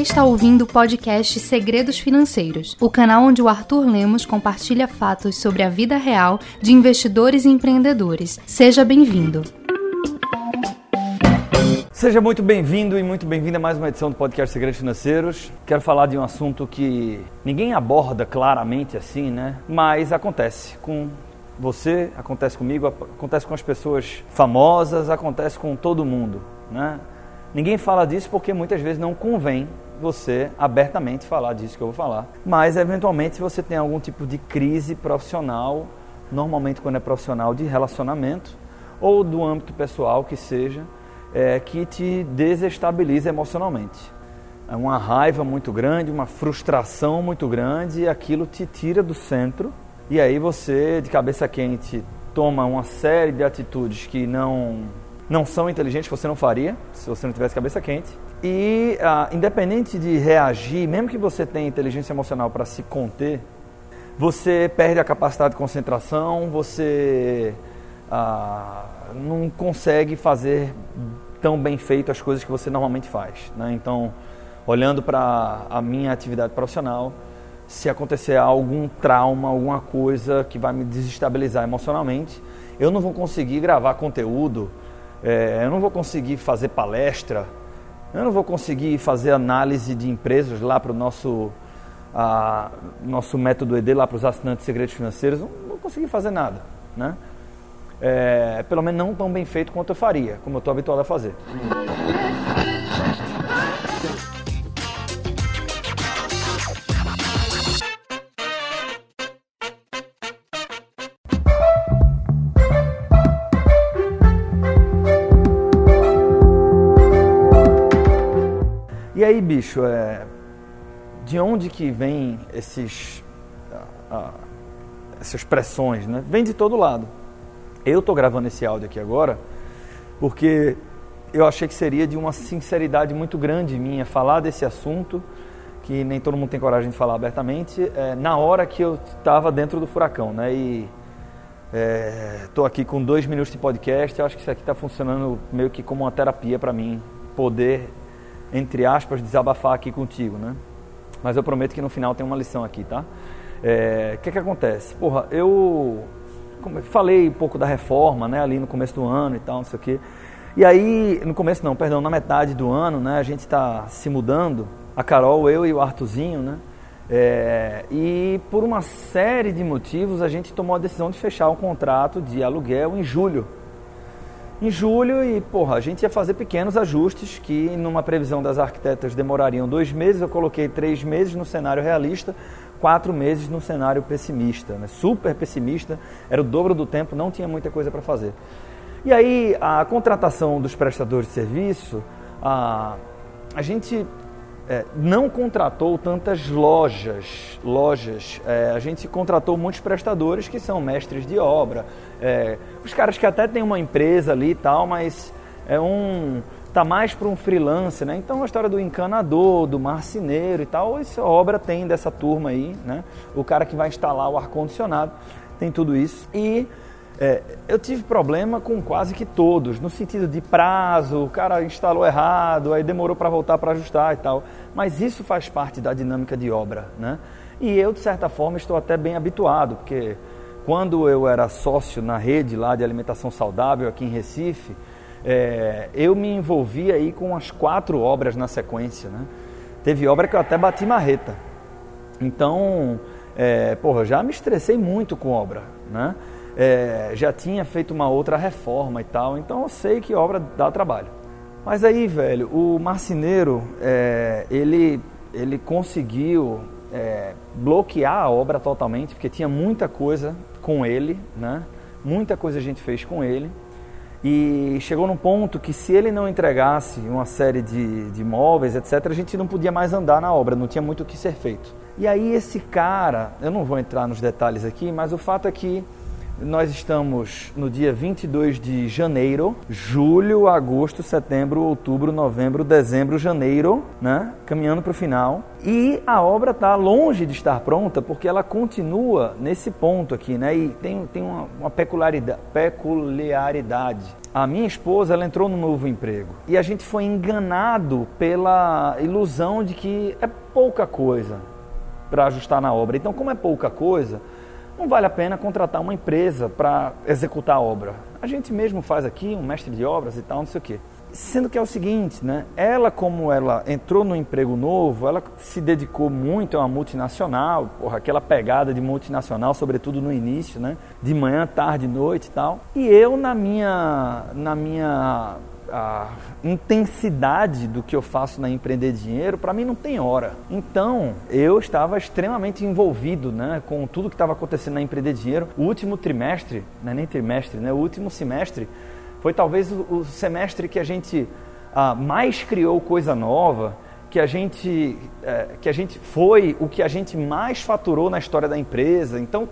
está ouvindo o podcast Segredos Financeiros, o canal onde o Arthur Lemos compartilha fatos sobre a vida real de investidores e empreendedores. Seja bem-vindo. Seja muito bem-vindo e muito bem-vinda a mais uma edição do podcast Segredos Financeiros. Quero falar de um assunto que ninguém aborda claramente assim, né? Mas acontece com você, acontece comigo, acontece com as pessoas famosas, acontece com todo mundo, né? Ninguém fala disso porque muitas vezes não convém você abertamente falar disso que eu vou falar. Mas, eventualmente, se você tem algum tipo de crise profissional, normalmente quando é profissional de relacionamento ou do âmbito pessoal que seja, é, que te desestabiliza emocionalmente. É uma raiva muito grande, uma frustração muito grande e aquilo te tira do centro. E aí você, de cabeça quente, toma uma série de atitudes que não não são inteligentes, você não faria se você não tivesse cabeça quente. E ah, independente de reagir, mesmo que você tenha inteligência emocional para se conter, você perde a capacidade de concentração, você ah, não consegue fazer tão bem feito as coisas que você normalmente faz. Né? Então, olhando para a minha atividade profissional, se acontecer algum trauma, alguma coisa que vai me desestabilizar emocionalmente, eu não vou conseguir gravar conteúdo é, eu não vou conseguir fazer palestra, eu não vou conseguir fazer análise de empresas lá para o nosso, nosso método ED, lá para os assinantes de segredos financeiros, não vou conseguir fazer nada. Né? É, pelo menos não tão bem feito quanto eu faria, como eu estou habituado a fazer. Bicho, é, de onde que vem esses, essas pressões, né? Vem de todo lado. Eu tô gravando esse áudio aqui agora porque eu achei que seria de uma sinceridade muito grande minha falar desse assunto que nem todo mundo tem coragem de falar abertamente é, na hora que eu estava dentro do furacão, né? E estou é, aqui com dois minutos de podcast. Eu acho que isso aqui está funcionando meio que como uma terapia para mim poder entre aspas, desabafar aqui contigo, né? Mas eu prometo que no final tem uma lição aqui, tá? O é, que que acontece? Porra, eu falei um pouco da reforma, né? Ali no começo do ano e tal, não sei o quê. E aí, no começo não, perdão, na metade do ano, né? A gente está se mudando, a Carol, eu e o Artuzinho, né? É, e por uma série de motivos a gente tomou a decisão de fechar um contrato de aluguel em julho em julho e, porra, a gente ia fazer pequenos ajustes que, numa previsão das arquitetas, demorariam dois meses. Eu coloquei três meses no cenário realista, quatro meses no cenário pessimista, né? super pessimista. Era o dobro do tempo, não tinha muita coisa para fazer. E aí, a contratação dos prestadores de serviço, a, a gente é, não contratou tantas lojas. lojas. É, a gente contratou muitos prestadores que são mestres de obra. É, os caras que até têm uma empresa ali e tal, mas é um tá mais para um freelance, né? Então a história do encanador, do marceneiro e tal, essa obra tem dessa turma aí, né? O cara que vai instalar o ar condicionado tem tudo isso e é, eu tive problema com quase que todos, no sentido de prazo, o cara instalou errado, aí demorou para voltar para ajustar e tal. Mas isso faz parte da dinâmica de obra, né? E eu, de certa forma, estou até bem habituado, porque quando eu era sócio na rede lá de alimentação saudável aqui em Recife, é, eu me envolvi aí com as quatro obras na sequência, né? Teve obra que eu até bati marreta. Então, é, porra, já me estressei muito com obra, né? É, já tinha feito uma outra reforma e tal, então eu sei que obra dá trabalho. Mas aí, velho, o marceneiro, é, ele, ele conseguiu é, bloquear a obra totalmente, porque tinha muita coisa com ele, né? Muita coisa a gente fez com ele. E chegou num ponto que se ele não entregasse uma série de, de móveis, etc., a gente não podia mais andar na obra, não tinha muito o que ser feito. E aí esse cara, eu não vou entrar nos detalhes aqui, mas o fato é que nós estamos no dia 22 de janeiro, julho, agosto, setembro, outubro, novembro, dezembro, janeiro, né? Caminhando para o final. E a obra está longe de estar pronta porque ela continua nesse ponto aqui, né? E tem, tem uma, uma peculiaridade, peculiaridade. a minha esposa ela entrou no novo emprego e a gente foi enganado pela ilusão de que é pouca coisa para ajustar na obra. Então, como é pouca coisa, não vale a pena contratar uma empresa para executar a obra. A gente mesmo faz aqui, um mestre de obras e tal, não sei o quê. Sendo que é o seguinte, né? Ela, como ela entrou no emprego novo, ela se dedicou muito a uma multinacional, porra, aquela pegada de multinacional, sobretudo no início, né? De manhã, tarde, noite e tal. E eu, na minha, na minha a intensidade do que eu faço na empreender dinheiro, para mim não tem hora. Então, eu estava extremamente envolvido, né, com tudo que estava acontecendo na empreender dinheiro. O último trimestre, não é nem trimestre, né, o último semestre foi talvez o, o semestre que a gente ah, mais criou coisa nova, que a gente é, que a gente foi o que a gente mais faturou na história da empresa. Então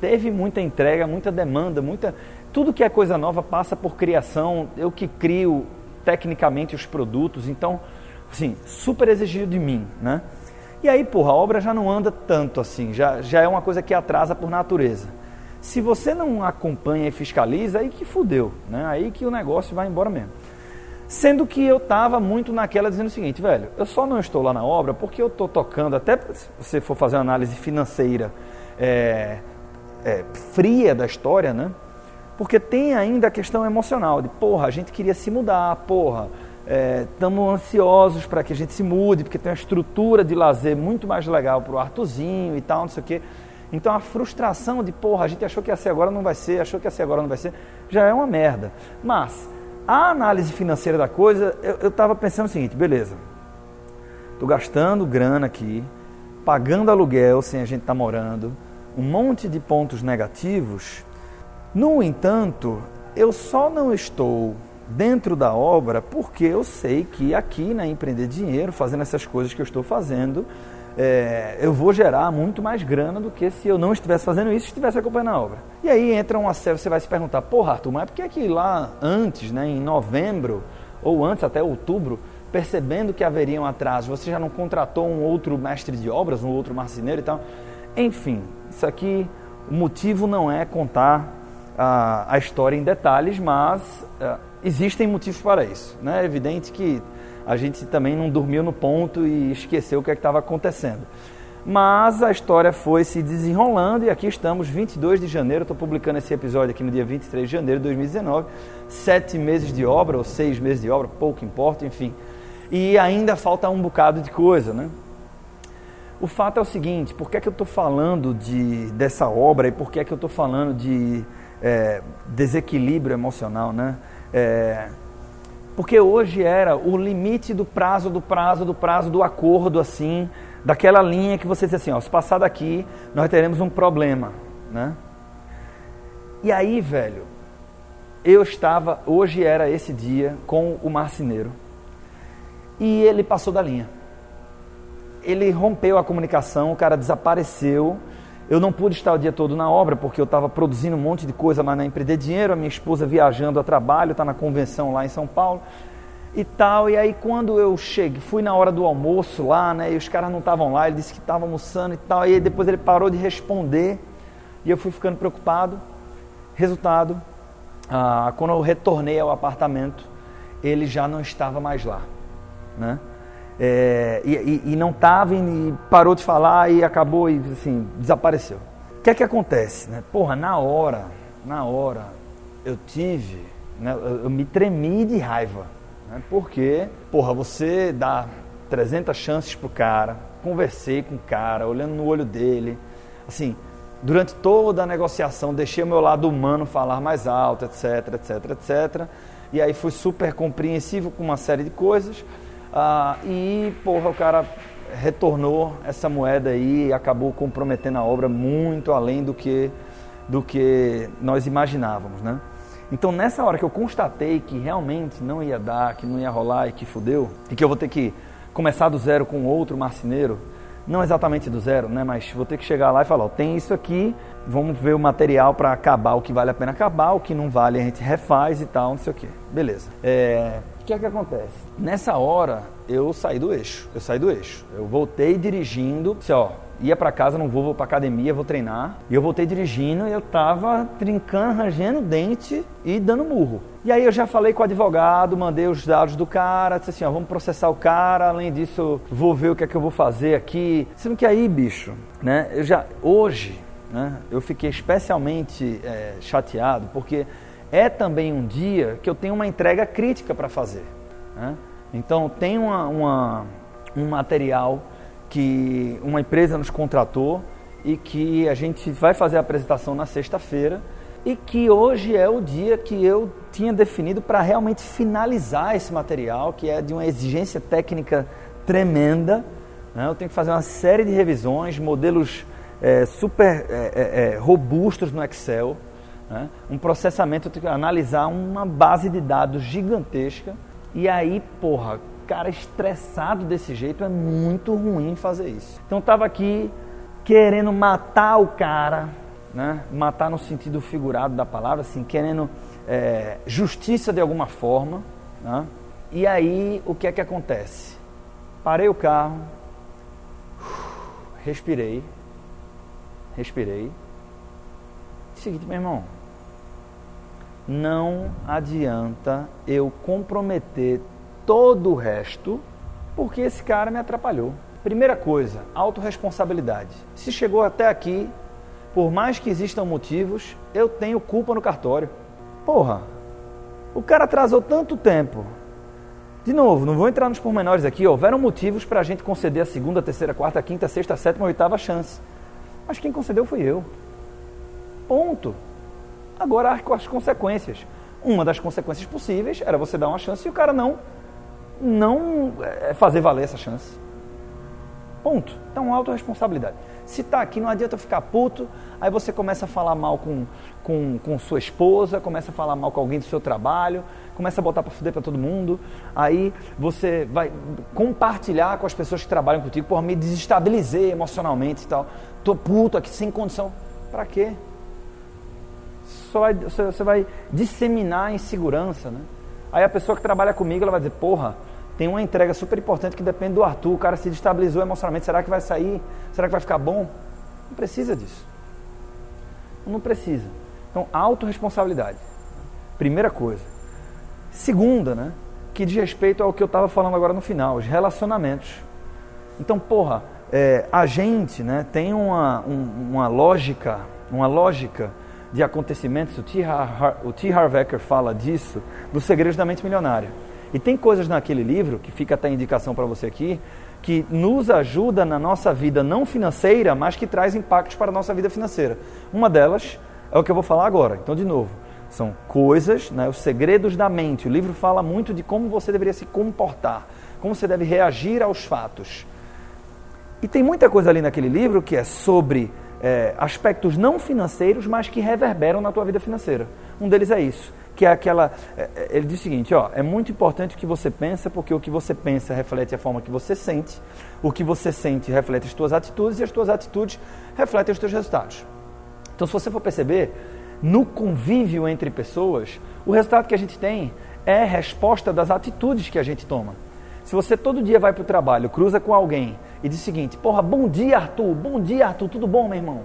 teve muita entrega, muita demanda, muita tudo que é coisa nova passa por criação. Eu que crio tecnicamente os produtos, então assim super exigido de mim, né? E aí, porra, a obra já não anda tanto assim, já, já é uma coisa que atrasa por natureza. Se você não acompanha e fiscaliza, aí que fudeu, né? Aí que o negócio vai embora mesmo. Sendo que eu estava muito naquela dizendo o seguinte, velho, eu só não estou lá na obra porque eu estou tocando, até se você for fazer uma análise financeira é, é, fria da história, né? Porque tem ainda a questão emocional de, porra, a gente queria se mudar, porra, estamos é, ansiosos para que a gente se mude, porque tem uma estrutura de lazer muito mais legal para o Artuzinho e tal, não sei o quê. Então a frustração de, porra, a gente achou que ia ser agora, não vai ser, achou que ia ser agora, não vai ser, já é uma merda. Mas a análise financeira da coisa, eu estava pensando o seguinte, beleza, estou gastando grana aqui, pagando aluguel sem a gente estar tá morando, um monte de pontos negativos. No entanto, eu só não estou dentro da obra porque eu sei que aqui na Empreender Dinheiro, fazendo essas coisas que eu estou fazendo, é, eu vou gerar muito mais grana do que se eu não estivesse fazendo isso e estivesse acompanhando a obra. E aí entra uma série, você vai se perguntar, porra, Arthur, mas por que, é que lá antes, né, em novembro, ou antes até outubro, percebendo que haveria um atraso, você já não contratou um outro mestre de obras, um outro marceneiro e tal? Enfim, isso aqui, o motivo não é contar a, história em detalhes, mas uh, existem motivos para isso. Né? É evidente que a gente também não dormiu no ponto e esqueceu o que é estava acontecendo. Mas a história foi se desenrolando e aqui estamos, 22 de janeiro. Estou publicando esse episódio aqui no dia 23 de janeiro de 2019. Sete meses de obra, ou seis meses de obra, pouco importa, enfim. E ainda falta um bocado de coisa, né? O fato é o seguinte: por que, é que eu estou falando de, dessa obra e por que, é que eu estou falando de é, desequilíbrio emocional, né? É, porque hoje era o limite do prazo, do prazo, do prazo do acordo, assim, daquela linha que você diz assim, ó, se passar daqui, nós teremos um problema, né? E aí, velho, eu estava, hoje era esse dia com o marceneiro e ele passou da linha. Ele rompeu a comunicação, o cara desapareceu eu não pude estar o dia todo na obra porque eu estava produzindo um monte de coisa lá na Empreender Dinheiro, a minha esposa viajando a trabalho, está na convenção lá em São Paulo e tal. E aí quando eu cheguei, fui na hora do almoço lá, né? E os caras não estavam lá, ele disse que estava almoçando e tal. E aí depois ele parou de responder e eu fui ficando preocupado. Resultado, ah, quando eu retornei ao apartamento, ele já não estava mais lá, né? É, e, e, e, não estava e parou de falar e acabou e assim, desapareceu. O que é que acontece? Né? Porra, na hora, na hora, eu tive, né, eu, eu me tremi de raiva. Né? Porque, porra, você dá 300 chances pro cara, conversei com o cara, olhando no olho dele, assim, durante toda a negociação, deixei o meu lado humano falar mais alto, etc, etc, etc. E aí fui super compreensivo com uma série de coisas. Ah, e, porra, o cara retornou essa moeda aí e acabou comprometendo a obra muito além do que, do que nós imaginávamos, né? Então, nessa hora que eu constatei que realmente não ia dar, que não ia rolar e que fudeu, e que eu vou ter que começar do zero com outro marceneiro, não exatamente do zero, né? Mas vou ter que chegar lá e falar, ó, tem isso aqui, vamos ver o material para acabar o que vale a pena acabar, o que não vale a gente refaz e tal, não sei o que. Beleza. É, que é que acontece? Nessa hora eu saí do eixo, eu saí do eixo. Eu voltei dirigindo, disse, ó, ia para casa, não vou, vou para academia, vou treinar. E eu voltei dirigindo e eu tava trincando, rangendo dente e dando murro. E aí eu já falei com o advogado, mandei os dados do cara, disse assim, ó, vamos processar o cara, além disso, vou ver o que é que eu vou fazer aqui. Sendo que aí, bicho, né, eu já, hoje, né, eu fiquei especialmente é, chateado, porque é também um dia que eu tenho uma entrega crítica para fazer. Né? Então, tem uma, uma, um material que uma empresa nos contratou e que a gente vai fazer a apresentação na sexta-feira e que hoje é o dia que eu tinha definido para realmente finalizar esse material, que é de uma exigência técnica tremenda. Né? Eu tenho que fazer uma série de revisões, modelos é, super é, é, robustos no Excel, né? um processamento, eu tenho que analisar uma base de dados gigantesca. E aí, porra, cara estressado desse jeito é muito ruim fazer isso. Então eu estava aqui querendo matar o cara, né? matar no sentido figurado da palavra, assim, querendo é, justiça de alguma forma. Né? E aí o que é que acontece? Parei o carro, respirei, respirei. Seguinte, meu irmão, não adianta eu comprometer todo o resto porque esse cara me atrapalhou. Primeira coisa, autorresponsabilidade. Se chegou até aqui, por mais que existam motivos, eu tenho culpa no cartório. Porra, o cara atrasou tanto tempo. De novo, não vou entrar nos pormenores aqui, houveram motivos para a gente conceder a segunda, terceira, quarta, quinta, sexta, sétima, oitava chance. Mas quem concedeu foi eu. Ponto. Agora as consequências. Uma das consequências possíveis era você dar uma chance e o cara não não é, fazer valer essa chance. Ponto. Então, autorresponsabilidade. Se está aqui, não adianta ficar puto, aí você começa a falar mal com, com, com sua esposa, começa a falar mal com alguém do seu trabalho, começa a botar para fuder para todo mundo, aí você vai compartilhar com as pessoas que trabalham contigo, porra, me desestabilizei emocionalmente e tal, tô puto aqui sem condição. Para quê? Só vai, você vai disseminar a insegurança, né? Aí a pessoa que trabalha comigo, ela vai dizer, porra, tem uma entrega super importante que depende do Arthur, o cara se destabilizou emocionalmente, será que vai sair? Será que vai ficar bom? Não precisa disso. Não precisa. Então, autorresponsabilidade. Primeira coisa. Segunda, né? Que diz respeito ao que eu estava falando agora no final, os relacionamentos. Então, porra, é, a gente né, tem uma, um, uma lógica, uma lógica de acontecimentos, o T. Harv Eker fala disso, dos segredos da mente milionária. E tem coisas naquele livro, que fica até indicação para você aqui, que nos ajuda na nossa vida não financeira, mas que traz impactos para a nossa vida financeira. Uma delas é o que eu vou falar agora. Então, de novo, são coisas, né, os segredos da mente. O livro fala muito de como você deveria se comportar, como você deve reagir aos fatos. E tem muita coisa ali naquele livro que é sobre é, aspectos não financeiros, mas que reverberam na tua vida financeira. Um deles é isso que é aquela. É, é, ele diz o seguinte: ó, é muito importante o que você pensa, porque o que você pensa reflete a forma que você sente, o que você sente reflete as tuas atitudes e as tuas atitudes refletem os teus resultados. Então, se você for perceber, no convívio entre pessoas, o resultado que a gente tem é resposta das atitudes que a gente toma. Se você todo dia vai para o trabalho, cruza com alguém e diz o seguinte: Porra, bom dia, Arthur, bom dia, Arthur, tudo bom, meu irmão?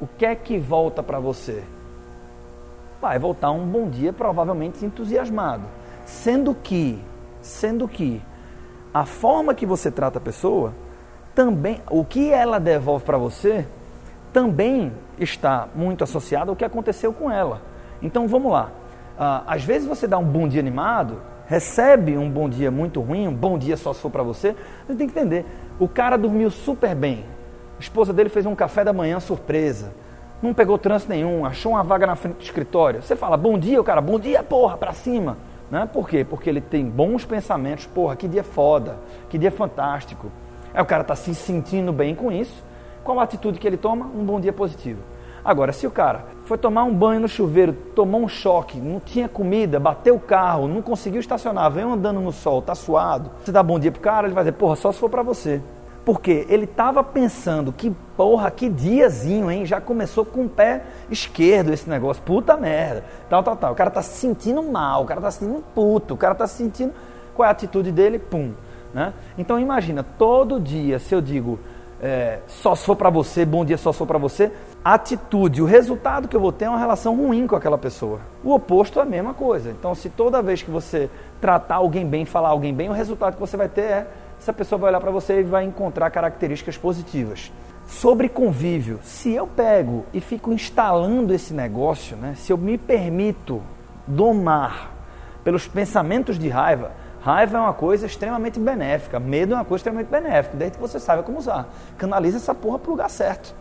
O que é que volta para você? vai voltar um bom dia provavelmente entusiasmado. Sendo que, sendo que a forma que você trata a pessoa, também, o que ela devolve para você, também está muito associado ao que aconteceu com ela. Então vamos lá. Ah, às vezes você dá um bom dia animado, recebe um bom dia muito ruim, um bom dia só se for para você, você tem que entender. O cara dormiu super bem. A esposa dele fez um café da manhã surpresa não pegou trânsito nenhum, achou uma vaga na frente do escritório. Você fala, bom dia, o cara, bom dia, porra, pra cima. Né? Por quê? Porque ele tem bons pensamentos, porra, que dia foda, que dia fantástico. Aí o cara está se sentindo bem com isso. Qual a atitude que ele toma? Um bom dia positivo. Agora, se o cara foi tomar um banho no chuveiro, tomou um choque, não tinha comida, bateu o carro, não conseguiu estacionar, veio andando no sol, tá suado, você dá bom dia pro cara, ele vai dizer, porra, só se for para você. Porque ele estava pensando que, porra, que diazinho, hein? Já começou com o pé esquerdo esse negócio. Puta merda. Tal, tal, tal. O cara tá se sentindo mal, o cara tá se sentindo puto, o cara tá se sentindo. Qual é a atitude dele? Pum. Né? Então imagina, todo dia, se eu digo, é, só se for para você, bom dia só se for para você. A atitude, o resultado que eu vou ter é uma relação ruim com aquela pessoa. O oposto é a mesma coisa. Então, se toda vez que você tratar alguém bem, falar alguém bem, o resultado que você vai ter é essa pessoa vai olhar para você e vai encontrar características positivas. Sobre convívio, se eu pego e fico instalando esse negócio, né, se eu me permito domar pelos pensamentos de raiva, Raiva é uma coisa extremamente benéfica, medo é uma coisa extremamente benéfica, desde que você saiba como usar. Canaliza essa porra pro lugar certo.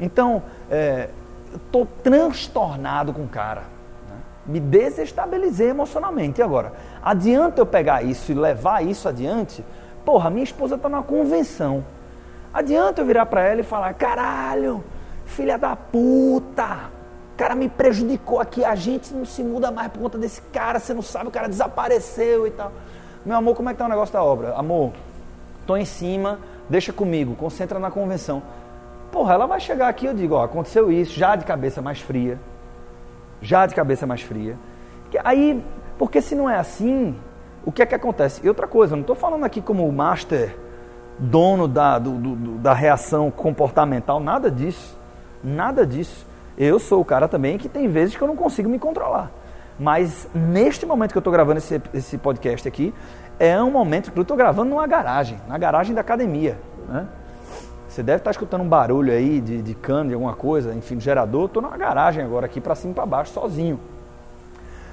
Então, é, eu tô transtornado com o cara. Né? Me desestabilizei emocionalmente. E agora, adianta eu pegar isso e levar isso adiante? Porra, minha esposa tá numa convenção. Adianta eu virar para ela e falar: caralho, filha da puta, o cara me prejudicou aqui, a gente não se muda mais por conta desse cara, você não sabe, o cara desapareceu e tal. Meu amor, como é que tá o negócio da obra? Amor, tô em cima, deixa comigo, concentra na convenção. Porra, ela vai chegar aqui, eu digo, ó, aconteceu isso, já de cabeça mais fria. Já de cabeça mais fria. Aí, porque se não é assim, o que é que acontece? E outra coisa, eu não estou falando aqui como o master dono da, do, do, da reação comportamental, nada disso. Nada disso. Eu sou o cara também que tem vezes que eu não consigo me controlar. Mas neste momento que eu estou gravando esse, esse podcast aqui, é um momento que eu estou gravando numa garagem, na garagem da academia. Né? Você deve estar tá escutando um barulho aí de, de cano, de alguma coisa, enfim, de gerador. Estou numa garagem agora, aqui para cima e para baixo, sozinho.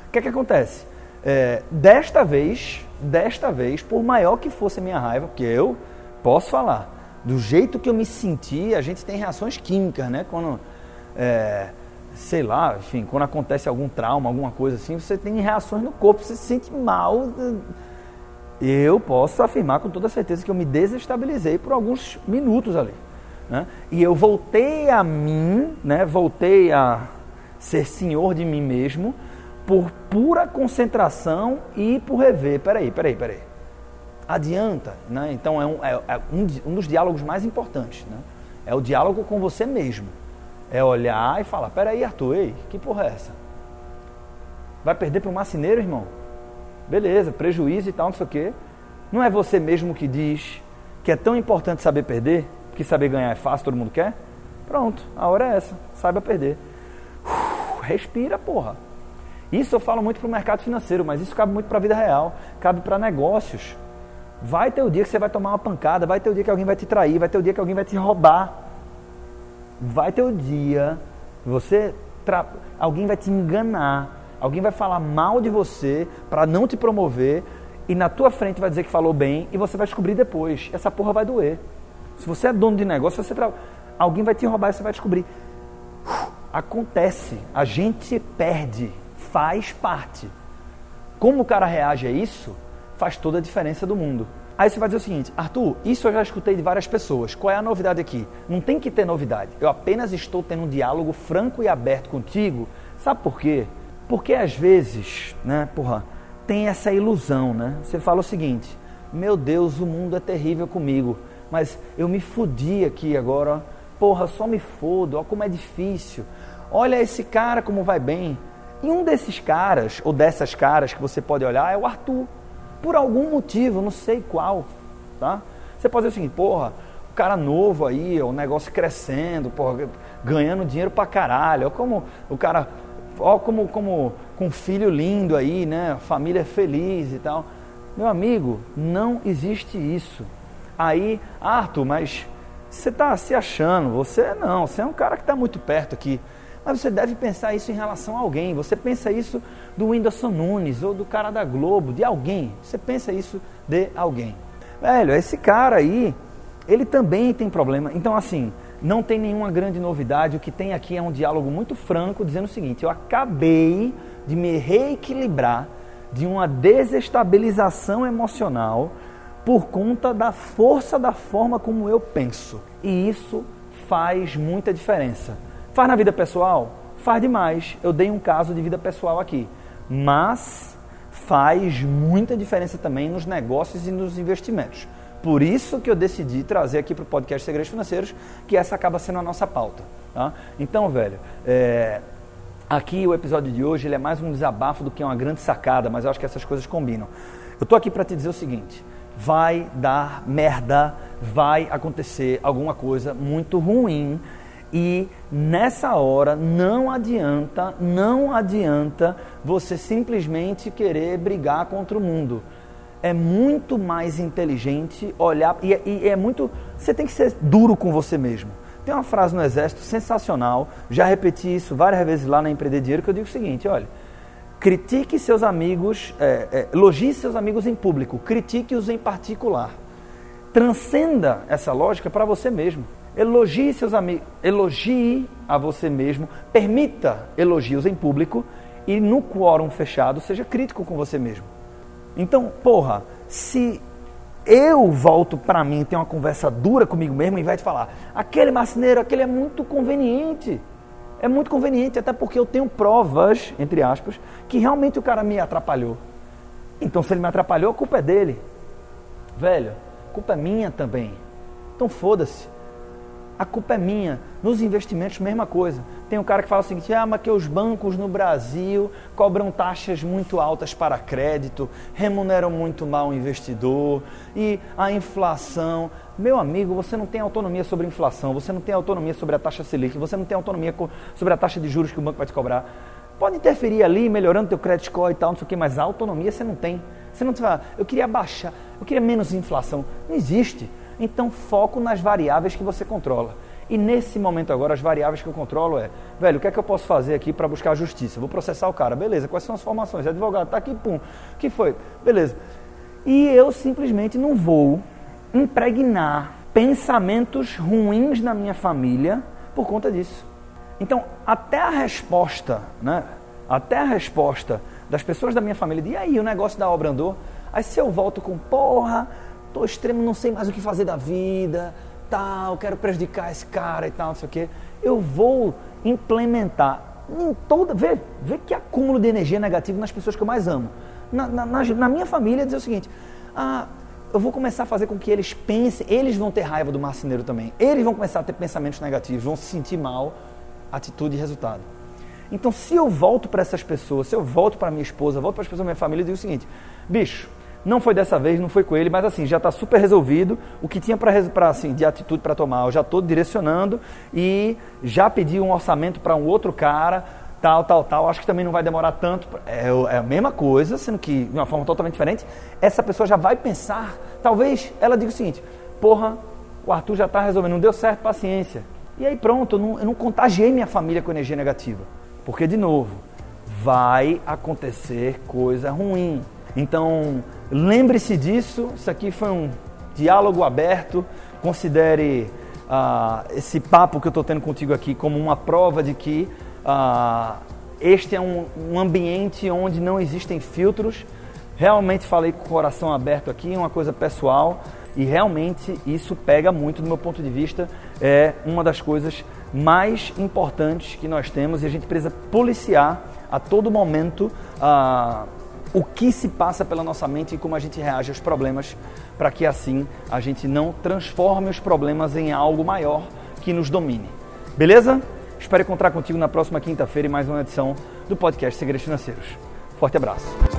O que é que acontece? É, desta vez, desta vez, por maior que fosse a minha raiva, porque eu posso falar, do jeito que eu me senti, a gente tem reações químicas, né? Quando é, sei lá, enfim, quando acontece algum trauma, alguma coisa assim, você tem reações no corpo, você se sente mal. Eu posso afirmar com toda certeza que eu me desestabilizei por alguns minutos ali. Né? E eu voltei a mim, né? voltei a ser senhor de mim mesmo por pura concentração e por rever. Peraí, peraí, peraí. Adianta, né? Então é um, é, é um, um dos diálogos mais importantes. Né? É o diálogo com você mesmo. É olhar e falar: peraí, Arthur, ei, que porra é essa? Vai perder para o marceneiro, irmão? Beleza, prejuízo e tal, não sei o quê. Não é você mesmo que diz que é tão importante saber perder, que saber ganhar é fácil, todo mundo quer? Pronto, a hora é essa, saiba perder. Uf, respira, porra. Isso eu falo muito para o mercado financeiro, mas isso cabe muito para a vida real, cabe para negócios. Vai ter o dia que você vai tomar uma pancada, vai ter o dia que alguém vai te trair, vai ter o dia que alguém vai te roubar vai ter o dia, você tra... alguém vai te enganar, alguém vai falar mal de você para não te promover e na tua frente vai dizer que falou bem e você vai descobrir depois. Essa porra vai doer. Se você é dono de negócio, você tra... alguém vai te roubar e você vai descobrir. Acontece, a gente perde, faz parte. Como o cara reage a isso, faz toda a diferença do mundo. Aí você vai dizer o seguinte, Arthur, isso eu já escutei de várias pessoas. Qual é a novidade aqui? Não tem que ter novidade. Eu apenas estou tendo um diálogo franco e aberto contigo. Sabe por quê? Porque às vezes, né, porra, tem essa ilusão, né? Você fala o seguinte: Meu Deus, o mundo é terrível comigo, mas eu me fudi aqui agora. Porra, só me fodo, olha como é difícil. Olha esse cara como vai bem. E um desses caras, ou dessas caras que você pode olhar, é o Arthur por algum motivo, não sei qual, tá? Você pode dizer assim, porra, o cara novo aí, o negócio crescendo, porra, ganhando dinheiro pra caralho, olha como o cara, ó como, como com um filho lindo aí, né, família feliz e tal. Meu amigo, não existe isso. Aí, Arthur, mas você está se achando, você não, você é um cara que está muito perto aqui. Mas você deve pensar isso em relação a alguém. Você pensa isso do Whindersson Nunes ou do cara da Globo, de alguém. Você pensa isso de alguém. Velho, esse cara aí, ele também tem problema. Então, assim, não tem nenhuma grande novidade. O que tem aqui é um diálogo muito franco, dizendo o seguinte: eu acabei de me reequilibrar de uma desestabilização emocional por conta da força da forma como eu penso. E isso faz muita diferença. Faz na vida pessoal? Faz demais. Eu dei um caso de vida pessoal aqui. Mas faz muita diferença também nos negócios e nos investimentos. Por isso que eu decidi trazer aqui para o podcast Segredos Financeiros, que essa acaba sendo a nossa pauta. Tá? Então, velho, é, aqui o episódio de hoje é mais um desabafo do que uma grande sacada, mas eu acho que essas coisas combinam. Eu estou aqui para te dizer o seguinte, vai dar merda, vai acontecer alguma coisa muito ruim e nessa hora não adianta, não adianta você simplesmente querer brigar contra o mundo. É muito mais inteligente olhar e, e é muito. Você tem que ser duro com você mesmo. Tem uma frase no Exército sensacional, já repeti isso várias vezes lá na Empreender Dinheiro, que eu digo o seguinte: olha, critique seus amigos, é, é, elogie seus amigos em público, critique-os em particular. Transcenda essa lógica para você mesmo. Elogie seus amigos, elogie a você mesmo, permita elogios em público e no quórum fechado seja crítico com você mesmo. Então, porra, se eu volto para mim, tenho uma conversa dura comigo mesmo e vai te falar, aquele marceneiro, aquele é muito conveniente. É muito conveniente, até porque eu tenho provas, entre aspas, que realmente o cara me atrapalhou. Então, se ele me atrapalhou, a culpa é dele. Velho, culpa é minha também. Então, foda-se a culpa é minha. Nos investimentos, mesma coisa. Tem um cara que fala o seguinte: ah, mas que os bancos no Brasil cobram taxas muito altas para crédito, remuneram muito mal o investidor e a inflação. Meu amigo, você não tem autonomia sobre a inflação, você não tem autonomia sobre a taxa Selic, você não tem autonomia sobre a taxa de juros que o banco vai te cobrar. Pode interferir ali, melhorando teu credit score e tal, não sei o quê, mas autonomia você não tem. Você não fala, eu queria baixar, eu queria menos inflação. Não existe. Então, foco nas variáveis que você controla. E nesse momento agora, as variáveis que eu controlo é, velho, o que é que eu posso fazer aqui para buscar justiça? Vou processar o cara, beleza, quais são as formações? Advogado, tá aqui, pum. Que foi? Beleza. E eu simplesmente não vou impregnar pensamentos ruins na minha família por conta disso. Então, até a resposta, né? Até a resposta das pessoas da minha família, de e aí, o negócio da obra andou? Aí se eu volto com, porra, tô extremo, não sei mais o que fazer da vida, tal, quero prejudicar esse cara e tal, não sei o quê. Eu vou implementar em toda. Vê, vê que acúmulo de energia negativa nas pessoas que eu mais amo. Na, na, na, na minha família, dizer o seguinte: ah, eu vou começar a fazer com que eles pensem, eles vão ter raiva do marceneiro também. Eles vão começar a ter pensamentos negativos, vão se sentir mal, atitude e resultado. Então, se eu volto para essas pessoas, se eu volto para minha esposa, volto para as pessoas da minha família, eu digo o seguinte: bicho, não foi dessa vez, não foi com ele, mas assim, já está super resolvido. O que tinha para assim, de atitude para tomar, eu já estou direcionando e já pedi um orçamento para um outro cara, tal, tal, tal. Acho que também não vai demorar tanto. É, é, a mesma coisa, sendo que de uma forma totalmente diferente. Essa pessoa já vai pensar, talvez ela diga o seguinte: porra, o Arthur já está resolvendo, não deu certo, paciência. E aí pronto, eu não, eu não contagiei minha família com energia negativa. Porque, de novo, vai acontecer coisa ruim. Então, lembre-se disso. Isso aqui foi um diálogo aberto. Considere uh, esse papo que eu estou tendo contigo aqui como uma prova de que uh, este é um, um ambiente onde não existem filtros. Realmente falei com o coração aberto aqui, uma coisa pessoal. E realmente isso pega muito do meu ponto de vista. É uma das coisas mais importantes que nós temos e a gente precisa policiar a todo momento. Uh, o que se passa pela nossa mente e como a gente reage aos problemas, para que assim a gente não transforme os problemas em algo maior que nos domine. Beleza? Espero encontrar contigo na próxima quinta-feira em mais uma edição do podcast Segredos Financeiros. Forte abraço.